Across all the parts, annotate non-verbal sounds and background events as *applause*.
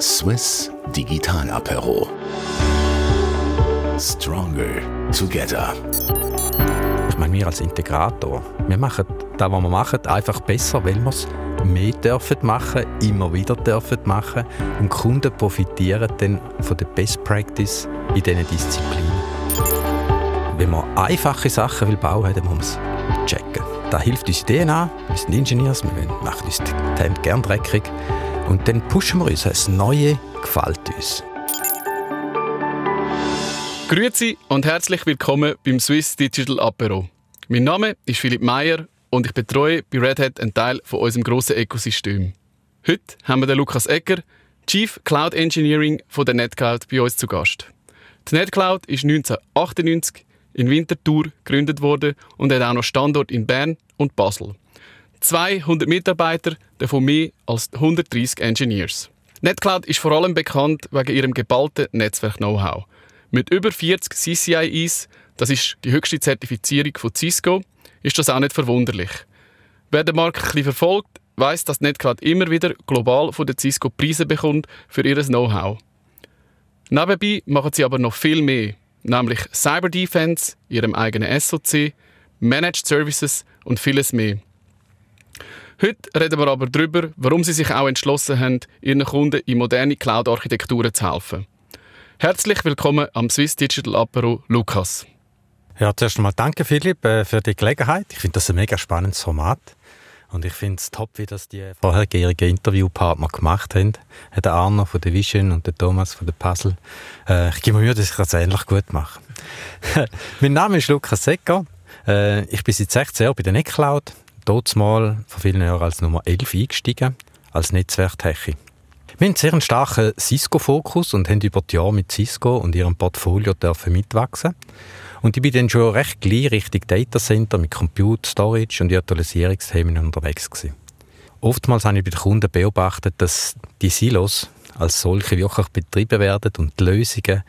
Swiss Digital Apero. Stronger Together. Ich meine, wir als Integrator, wir machen das, was wir machen, einfach besser, weil wir es mehr dürfen machen, immer wieder dürfen machen und Kunden profitieren dann von der Best Practice in diesen Disziplinen. Wenn man einfache Sachen will bauen, dann muss man es checken. Das hilft uns DNA, wir sind Ingenieurs, wir machen uns die Hände gerne dreckig und dann pushen wir uns. Das Neue gefällt uns. Grüezi und herzlich willkommen beim Swiss Digital Apero. Mein Name ist Philipp Meyer und ich betreue bei Red Hat einen Teil von unserem grossen Ökosystem. Heute haben wir den Lukas Egger, Chief Cloud Engineering von der NetCloud, bei uns zu Gast. Die NetCloud ist 1998 in Winterthur gegründet worden und hat auch noch Standort in Bern und Basel. 200 Mitarbeiter, davon mehr als 130 Engineers. NetCloud ist vor allem bekannt wegen ihrem geballten Netzwerk-Know-how. Mit über 40 CCIEs, das ist die höchste Zertifizierung von Cisco, ist das auch nicht verwunderlich. Wer den Markt ein bisschen verfolgt, weiß, dass NetCloud immer wieder global von der Cisco Preise bekommt für ihr Know-how. Nebenbei machen sie aber noch viel mehr, nämlich Cyber Defense, ihrem eigenen SOC, Managed Services und vieles mehr. Heute reden wir aber darüber, warum sie sich auch entschlossen haben, ihren Kunden in moderne Cloud-Architekturen zu helfen. Herzlich willkommen am Swiss Digital Apero, Lukas. Ja, zuerst einmal danke Philipp äh, für die Gelegenheit. Ich finde das ein mega spannendes Format. Und ich finde es top, wie das die vorhergehenden Interviewpartner gemacht haben. Der Arno von der Vision und der Thomas von der Puzzle. Äh, ich gebe mir Mühe, dass ich das ähnlich gut mache. *laughs* mein Name ist Lukas Secker. Äh, ich bin seit 16 Jahren bei der NetCloud dort mal vor vielen Jahren als Nummer 11 eingestiegen, als Netzwerktechie. Wir haben sehr einen starken Cisco-Fokus und haben über die Jahre mit Cisco und ihrem Portfolio dürfen mitwachsen. Und ich bin dann schon recht gleich Richtung Datacenter mit Compute, Storage und Virtualisierungsthemen unterwegs gewesen. Oftmals habe ich bei den Kunden beobachtet, dass die Silos als solche wirklich betrieben werden und die Lösungen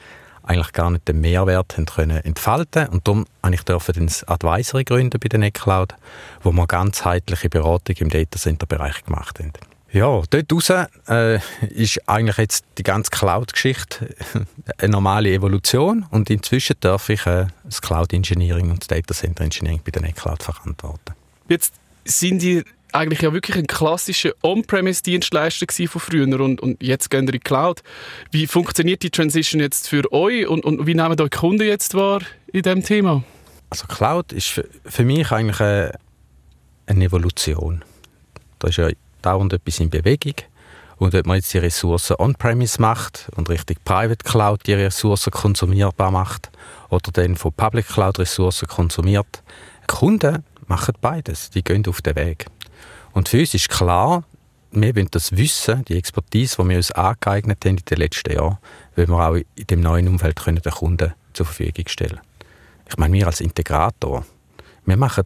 eigentlich gar nicht den Mehrwert haben können entfalten und darum habe ich dürfen das Advisory gründen bei der NetCloud, wo wir ganzheitliche Beratung im Datacenter-Bereich gemacht haben. Ja, dort raus äh, ist eigentlich jetzt die ganze Cloud-Geschichte *laughs* eine normale Evolution und inzwischen darf ich äh, das Cloud-Engineering und das Datacenter-Engineering bei der NetCloud verantworten. Jetzt sind die eigentlich ja wirklich ein klassischer On-Premise-Dienstleister von früher und, und jetzt gehen wir in die Cloud. Wie funktioniert die Transition jetzt für euch und, und wie nehmen eure Kunden jetzt wahr in diesem Thema? Also Cloud ist für, für mich eigentlich eine, eine Evolution. Da ist ja dauernd etwas in Bewegung. Und wenn man jetzt die Ressourcen on-premise macht und richtig Private Cloud die Ressourcen konsumierbar macht oder dann von Public Cloud Ressourcen konsumiert, Kunden machen beides. Die gehen auf den Weg. Und für uns ist klar, wir wollen das Wissen, die Expertise, die wir uns angeeignet haben in den letzten Jahren, wollen wir auch in dem neuen Umfeld können den Kunden zur Verfügung stellen. Ich meine, wir als Integrator, wir machen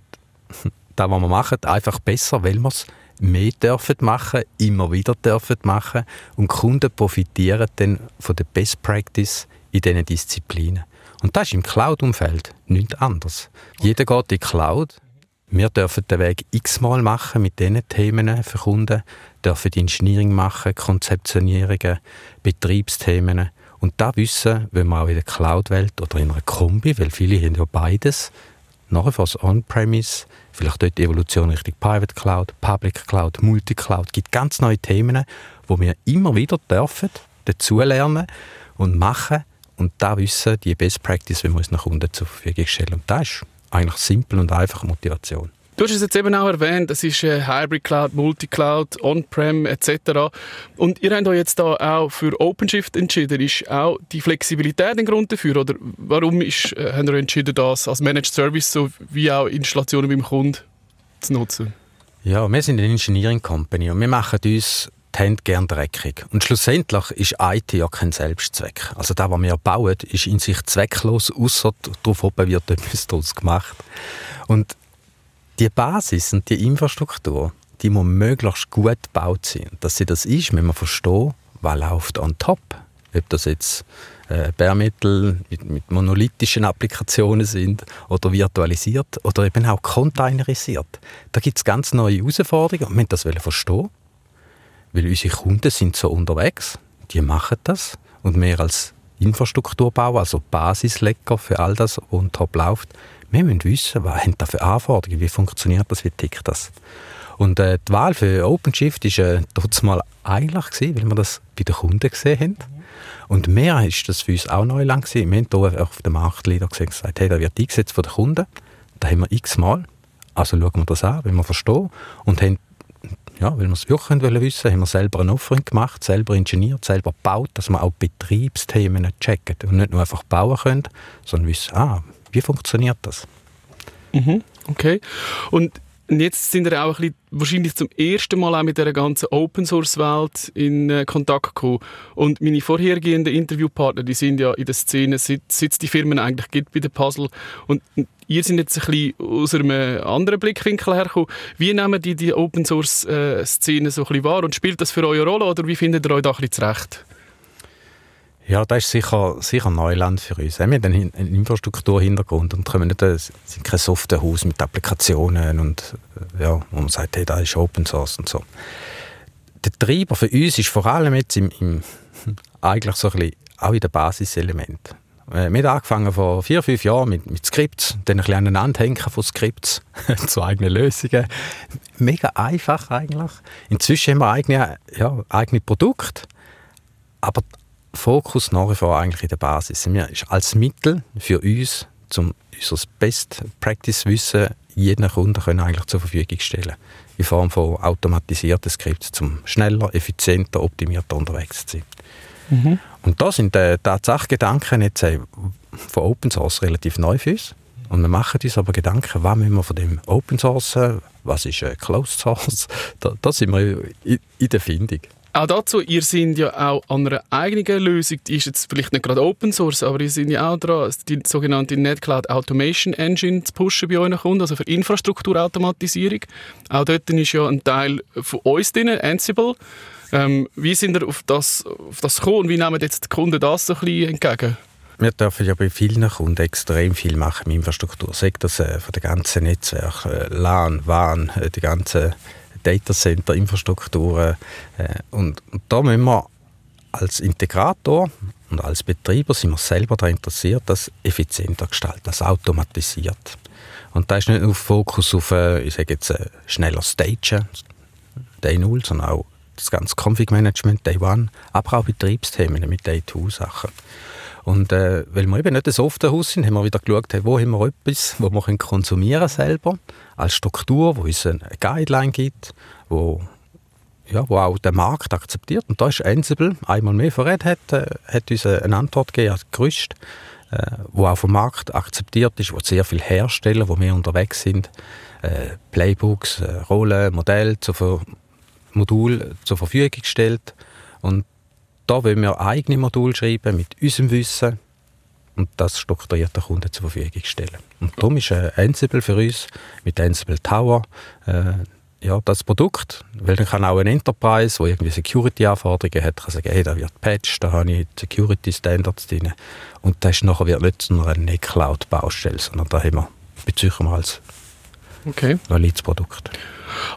das, was wir machen, einfach besser, weil wir es mehr dürfen machen, immer wieder dürfen machen und Kunden profitieren dann von der Best Practice in diesen Disziplinen. Und das ist im Cloud-Umfeld nichts anderes. Jeder geht in die Cloud, wir dürfen den Weg x-mal machen mit diesen Themen für Kunden, dürfen Engineering machen, Konzeptionierungen, Betriebsthemen. Und da wissen, wenn wir auch in der Cloud-Welt oder in einer Kombi, weil viele haben ja beides, nachher was On-Premise, vielleicht dort die Evolution Richtung Private Cloud, Public Cloud, Multicloud, gibt ganz neue Themen, wo wir immer wieder dürfen dazulernen und machen und da wissen, die Best Practice, wenn wir uns nach Kunden zur Verfügung stellen. Und das ist eigentlich simpel und einfache Motivation. Du hast es jetzt eben auch erwähnt, das ist äh, Hybrid Cloud, Multicloud, On-Prem etc. Und ihr habt euch jetzt da auch für OpenShift entschieden. Ist auch die Flexibilität ein Grund dafür? Oder warum ist, äh, habt ihr entschieden, das als Managed Service sowie auch Installationen beim Kunden zu nutzen? Ja, wir sind eine Engineering Company und wir machen uns Hände gerne dreckig. Und schlussendlich ist IT ja kein Selbstzweck. Also das, was wir bauen, ist in sich zwecklos, außer darauf wird etwas daraus gemacht. Und die Basis und die Infrastruktur, die muss möglichst gut gebaut sein. Dass sie das ist, wenn man verstehen, was läuft on top. Ob das jetzt äh, Bärmittel mit, mit, monolithischen Applikationen sind oder virtualisiert oder eben auch containerisiert. Da gibt es ganz neue Herausforderungen und wir müssen das verstehen weil unsere Kunden sind so unterwegs. die machen das und mehr als Infrastrukturbau, also Basislecker für all das, was on top läuft, wir müssen wissen, was haben da für Anforderungen, wie funktioniert das, wie tickt das. Und äh, die Wahl für OpenShift war äh, mal eigentlich, weil wir das bei den Kunden gesehen haben. Und mehr ist das für uns auch neu lang gewesen. Wir haben hier auf dem Marktleader gesagt, hey, da wird eingesetzt von den Kunden. Da haben wir x-mal. Also schauen wir das an, wenn wir verstehen. Und haben, ja, weil wir es wirklich wollen haben wir selber ein Offering gemacht, selber ingeniert, selber gebaut, dass wir auch Betriebsthemen checken und nicht nur einfach bauen können, sondern wissen, ah, wie funktioniert das? Mhm, okay. Und jetzt sind wir auch ein bisschen, wahrscheinlich zum ersten Mal auch mit der ganzen Open Source Welt in äh, Kontakt gekommen. Und meine vorhergehenden Interviewpartner, die sind ja in der Szene, seit, seit es die Firmen eigentlich gibt bei der Puzzle. Und ihr seid jetzt ein bisschen aus einem anderen Blickwinkel hergekommen. Wie nehmen die die Open Source äh, Szene so ein bisschen wahr und spielt das für eure Rolle oder wie findet ihr euch da ein bisschen zurecht? Ja, das ist sicher, sicher Neuland für uns. Wir haben einen Infrastrukturhintergrund und können nicht, es sind kein Softwarehaus mit Applikationen und ja, wo man sagt, hey, das ist Open Source und so. Der Treiber für uns ist vor allem jetzt im, im *laughs* eigentlich so ein bisschen auch in den Basiselementen. Äh, wir haben angefangen vor vier, fünf Jahren mit, mit Skripts, dann ein bisschen aneinander hängen von Skripts *laughs* zu eigenen Lösungen. Mega einfach eigentlich. Inzwischen haben wir eigene, ja, eigene Produkte, aber Fokus nach wie vor eigentlich in der Basis. Wir ist als Mittel für uns, um unser Best Practice Wissen jeden Kunden können eigentlich zur Verfügung stellen in Form von automatisierten Skripts, um schneller, effizienter, optimierter unterwegs zu sein. Mhm. Und da sind die Tatsache-Gedanken jetzt äh, von Open Source relativ neu für uns. Und wir machen uns aber Gedanken, was müssen wir von dem Open Source, was ist äh, Closed Source, *laughs* da, da sind wir in, in der Findung. Auch dazu, ihr seid ja auch an einer eigenen Lösung, die ist jetzt vielleicht nicht gerade Open Source, aber ihr seid ja auch dran, die sogenannte NetCloud Automation Engine zu pushen bei euren Kunden, also für Infrastrukturautomatisierung. Auch dort ist ja ein Teil von uns drin, Ansible. Ähm, wie sind ihr auf das, auf das gekommen und wie nehmen jetzt die Kunden das so ein bisschen entgegen? Wir dürfen ja bei vielen Kunden extrem viel machen mit Infrastruktur. Sagt das äh, von den ganzen Netzwerken, äh, LAN, WAN, äh, die ganzen Datacenter, Infrastrukturen. Äh, und, und da müssen wir als Integrator und als Betreiber sind wir selber daran interessiert, das effizienter gestalten, das automatisiert. Und da ist nicht nur Fokus auf, äh, ich sage jetzt, äh, schneller Stagen, Day 0, sondern auch das ganze Config-Management, Day 1, aber auch Betriebsthemen mit Day 2-Sachen. Und äh, weil wir eben nicht ein Softwarehaus sind, haben wir wieder geschaut, hey, wo haben wir etwas, wo wir konsumieren selber, als Struktur, wo es eine Guideline gibt, wo, ja, wo auch der Markt akzeptiert. Und da ist Ansible, einmal mehr Red Hat, äh, hat uns eine Antwort gegeben als Gerüst, äh, wo auch vom Markt akzeptiert ist, wo sehr viele Hersteller, wo wir unterwegs sind, äh, Playbooks, äh, Rollen, Modelle, zur Modul zur Verfügung gestellt. Und da wollen wir eigene Module schreiben mit unserem Wissen und das strukturiert der Kunde zur Verfügung stellen. Und darum ist äh, Ansible für uns mit Ansible Tower äh, ja, das Produkt, weil dann kann auch ein Enterprise, wo irgendwie Security-Anforderungen hat, kann sagen, hey, da wird patched, da habe ich Security-Standards drin und das ist nachher wird nicht nur eine Cloud-Baustelle, sondern da haben wir, bezeichnen wir als okay. valides Produkt.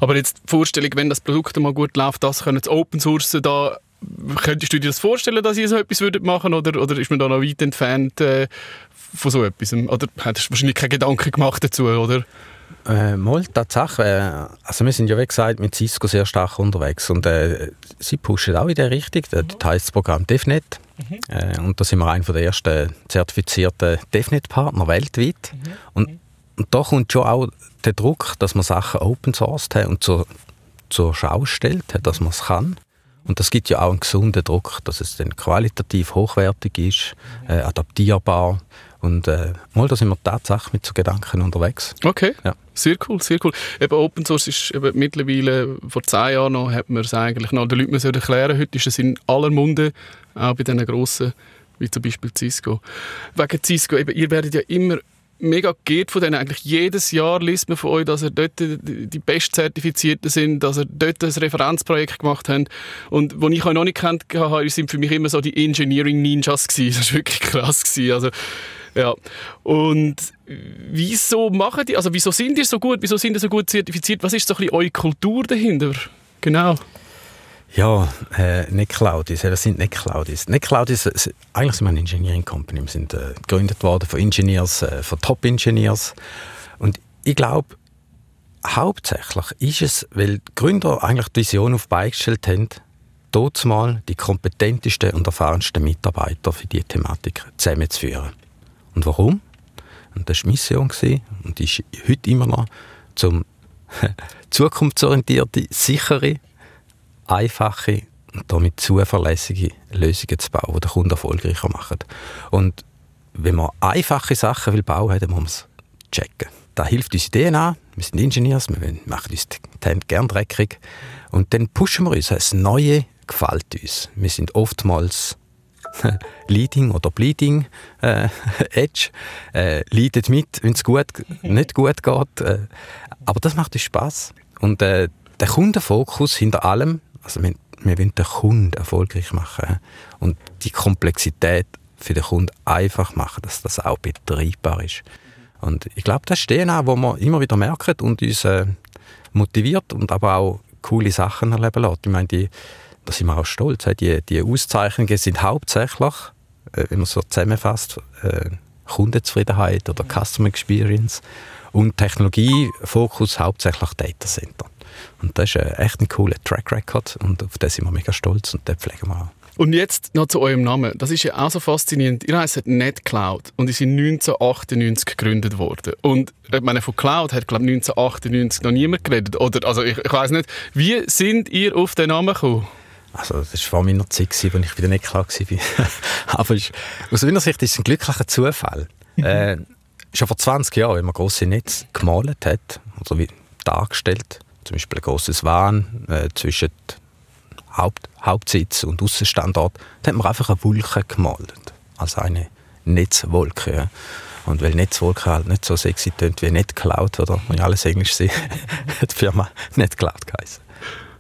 Aber jetzt die Vorstellung, wenn das Produkt mal gut läuft, das können Sie Open Source da Könntest du dir das vorstellen, dass ihr so etwas würdet machen oder, oder ist man da noch weit entfernt äh, von so etwas? Oder hättest du wahrscheinlich keine Gedanken gemacht dazu, oder? Äh, mal, Tatsache. Äh, also wir sind ja, wie gesagt, mit Cisco sehr stark unterwegs und äh, sie pushen auch in der Richtung. Mhm. Das heisst das Programm DevNet. Mhm. Äh, und da sind wir einer der ersten zertifizierten DevNet-Partner weltweit. Mhm. Und, und da kommt schon auch der Druck, dass man Sachen open sourced hat und zur, zur Schau stellt, dass man es kann. Und das gibt ja auch einen gesunden Druck, dass es dann qualitativ hochwertig ist, äh, adaptierbar. Und äh, mal, da sind wir tatsächlich mit so Gedanken unterwegs. Okay, ja. sehr cool, sehr cool. Eben Open Source ist eben mittlerweile, vor zehn Jahren noch, hat man es eigentlich noch den Leuten erklären Heute ist es in aller Munde, auch bei diesen grossen, wie zum Beispiel Cisco. Wegen Cisco, eben, ihr werdet ja immer mega geht von denen. Eigentlich jedes Jahr liest man von euch, dass ihr dort die Bestzertifizierten sind, dass ihr dort ein Referenzprojekt gemacht habt. Und wo ich euch noch nicht kennt habe, sind für mich immer so die Engineering Ninjas gewesen. *laughs* Das war wirklich krass gewesen. Also, ja. Und wieso machen die, also wieso sind die so gut, wieso sind die so gut zertifiziert? Was ist so ein bisschen eure Kultur dahinter? Genau. Ja, äh, nicht Cloudis. Wir sind nicht Cloudis. Nicht Cloudis, eigentlich sind wir eine Engineering Company. Wir sind äh, gegründet worden von Engineers, äh, von Top-Engineers. Und ich glaube, hauptsächlich ist es, weil die Gründer eigentlich die Vision auf beigestellt haben, dort mal die kompetentesten und erfahrensten Mitarbeiter für diese Thematik zusammenzuführen. Und warum? Und das war die Mission und ist heute immer noch, zum *laughs* zukunftsorientierte, sichere, einfache und damit zuverlässige Lösungen zu bauen, die den Kunden erfolgreicher machen. Und wenn man einfache Sachen will bauen will, dann muss man es checken. Da hilft uns DNA, wir sind Ingenieurs, wir machen uns die Hände gerne dreckig und dann pushen wir uns. Das Neue gefällt uns. Wir sind oftmals *laughs* Leading oder Bleeding äh, *laughs* Edge. Äh, leidet mit, wenn es gut, *laughs* nicht gut geht. Äh, aber das macht uns Spaß. Und äh, der Kundenfokus hinter allem, also wir, wir wollen den Kunden erfolgreich machen und die Komplexität für den Kunden einfach machen, dass das auch betreibbar ist. Und ich glaube, das ist DNA, wo wir immer wieder merken und uns äh, motiviert und aber auch coole Sachen erleben lässt. Ich meine, da sind wir auch stolz. Die, die Auszeichnungen sind hauptsächlich, äh, wenn man so zusammenfasst, äh, Kundenzufriedenheit oder Customer Experience und Technologiefokus hauptsächlich Data Center. Und das ist äh, echt ein cooler Track Record und auf den sind wir mega stolz und den pflegen wir auch. Und jetzt noch zu eurem Namen. Das ist ja auch so faszinierend. Ihr heißt NetCloud und ist 1998 gegründet worden. Und ich meine, von Cloud hat, glaube ich, 1998 noch niemand geredet. Oder, also ich, ich weiß nicht, wie sind ihr auf den Namen gekommen? Also das war vor meiner Zeit, als ich bei der NetCloud war. *laughs* Aber ist, aus meiner Sicht ist es ein glücklicher Zufall. äh, schon vor 20 Jahren, wenn man grosse Netze gemalt hat, also wie dargestellt, zum Beispiel ein grosses Wahn äh, zwischen Haupt, Hauptsitz und Außenstandort, da hat man einfach eine Wolke gemalt. Also eine Netzwolke. Ja. Und weil Netzwolke halt nicht so sexy tönt wie NetCloud, oder? Wenn ich alles Englisch sehe, *laughs* hat die Firma NetCloud geheißen.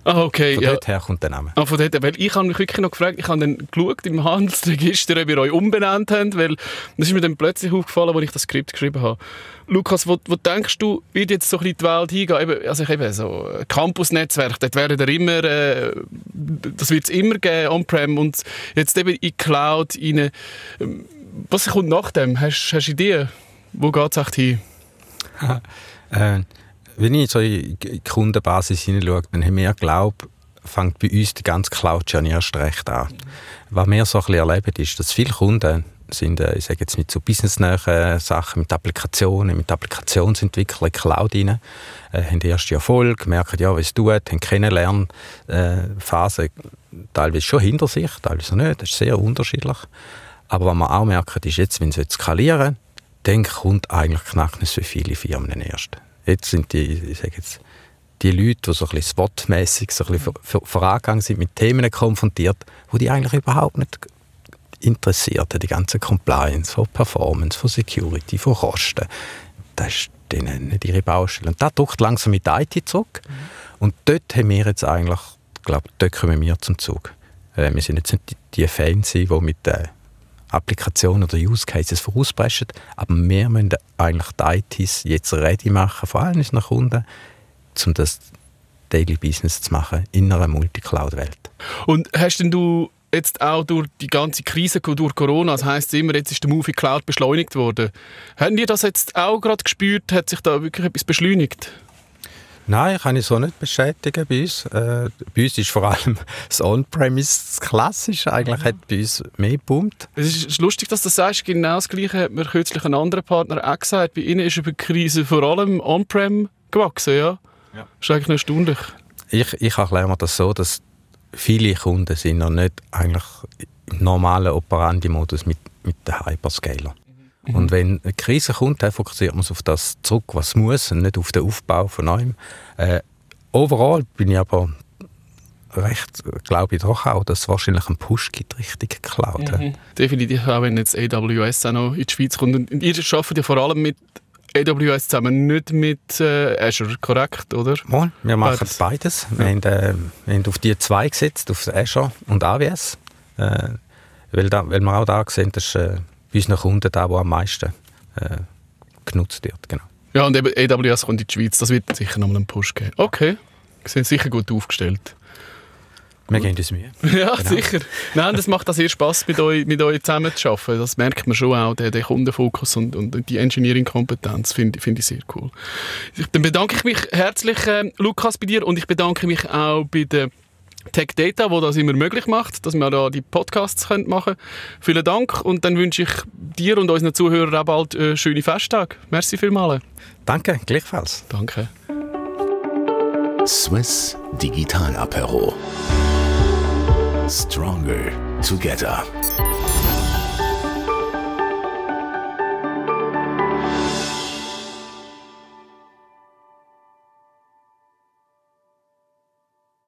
Ah, okay. Von ja. dort her kommt der Name. Ah, von dort, weil ich habe mich wirklich noch gefragt, ich habe dann geschaut im Handelsregister, ob ihr euch umbenannt habt, weil das ist mir dann plötzlich aufgefallen, als ich das Skript geschrieben habe. Lukas, wo, wo denkst du, wird jetzt so ein bisschen die Welt hingehen? Eben, also ich eben so Campus-Netzwerk, dort werden ihr immer, äh, das wird es immer geben, on-prem und jetzt eben in Cloud rein. Was kommt nach dem? Hast du Ideen? Wo geht es echt hin? *laughs* äh, wenn ich so in die Kundenbasis hineinschaue, dann haben wir geglaubt, fängt bei uns die ganze Cloud-Journey erst recht an. Was wir so ein erleben, ist, dass viele Kunden sind, äh, ich sage jetzt mit so businessnahen Sachen, mit Applikationen, mit Applikationsentwicklung, Cloud rein, äh, haben erste Erfolg, merken, ja, was es tut, haben Kennenlernphase äh, teilweise schon hinter sich, teilweise nicht, das ist sehr unterschiedlich. Aber was man auch merkt, ist jetzt, wenn sie jetzt skalieren, dann kommt eigentlich knackend so viele Firmen erst. Jetzt sind die, ich sage jetzt, die Leute, die so ein bisschen spotmässig so ein bisschen vorangegangen sind, mit Themen konfrontiert, wo die eigentlich überhaupt nicht interessiert, die ganze Compliance, von Performance, von Security, von Kosten. Das ist denen nicht ihre Baustelle. Und da drückt langsam mit der IT zurück. Mhm. Und dort haben wir jetzt eigentlich, ich glaube, dort kommen wir zum Zug. Äh, wir sind jetzt nicht die, die Fans, die mit den Applikationen oder Use Cases vorauspreschen, aber wir müssen eigentlich die ITs jetzt ready machen, vor allem unseren Kunden, um das Daily Business zu machen in einer Multicloud-Welt. Und hast denn du jetzt auch durch die ganze Krise durch Corona, das heisst immer, jetzt ist der Movie Cloud beschleunigt worden. Haben die das jetzt auch gerade gespürt? Hat sich da wirklich etwas beschleunigt? Nein, kann ich so nicht bestätigen bei uns. Äh, bei uns ist vor allem *laughs* das On-Premise das Klassische. Eigentlich hat bei uns mehr geboomt. Es ist lustig, dass du das sagst. Genau das Gleiche hat mir kürzlich ein anderer Partner auch gesagt. Bei ihnen ist über die Krise vor allem On-Prem gewachsen. Ja? ja. Das ist eigentlich erstaunlich. Ich, ich erkläre mir das so, dass viele Kunden sind noch nicht eigentlich im normalen Operandi-Modus mit, mit den Hyperscaler. Mhm. Und wenn eine Krise kommt, dann fokussiert man sich auf das zurück, was muss, und nicht auf den Aufbau von neuem. Äh, overall bin ich aber recht, glaube ich doch auch, dass es wahrscheinlich einen Push gibt, richtig Cloud. Mhm. Definitiv, auch wenn jetzt AWS auch noch in die Schweiz kommt. Und ihr arbeitet ja vor allem mit AWS zusammen, nicht mit äh, Azure, korrekt, oder? Mal, wir machen beides. beides. Ja. Wir, haben, äh, wir haben auf die zwei gesetzt, auf Azure und AWS. Äh, weil, da, weil wir auch da sehen, dass äh, bei unseren Kunden da, wo am meisten äh, genutzt wird. Genau. Ja, und eben AWS kommt in die Schweiz, das wird sicher noch einen Push geben. Okay, Sie sind sicher gut aufgestellt. Wir gehen uns Mühe. *laughs* Ja, genau. sicher. Nein, das macht auch sehr Spass, mit euch, mit euch zusammen zu arbeiten. Das merkt man schon auch, der, der Kundenfokus und, und die Engineering-Kompetenz finde find ich sehr cool. Dann bedanke ich mich herzlich, äh, Lukas, bei dir und ich bedanke mich auch bei der Tech Data, wo das immer möglich macht, dass wir da die Podcasts machen können. Vielen Dank und dann wünsche ich dir und unseren Zuhörern auch bald äh, schöne Festtage. Merci vielmals. Danke, gleichfalls. Danke. Swiss Digital Apero. Stronger together.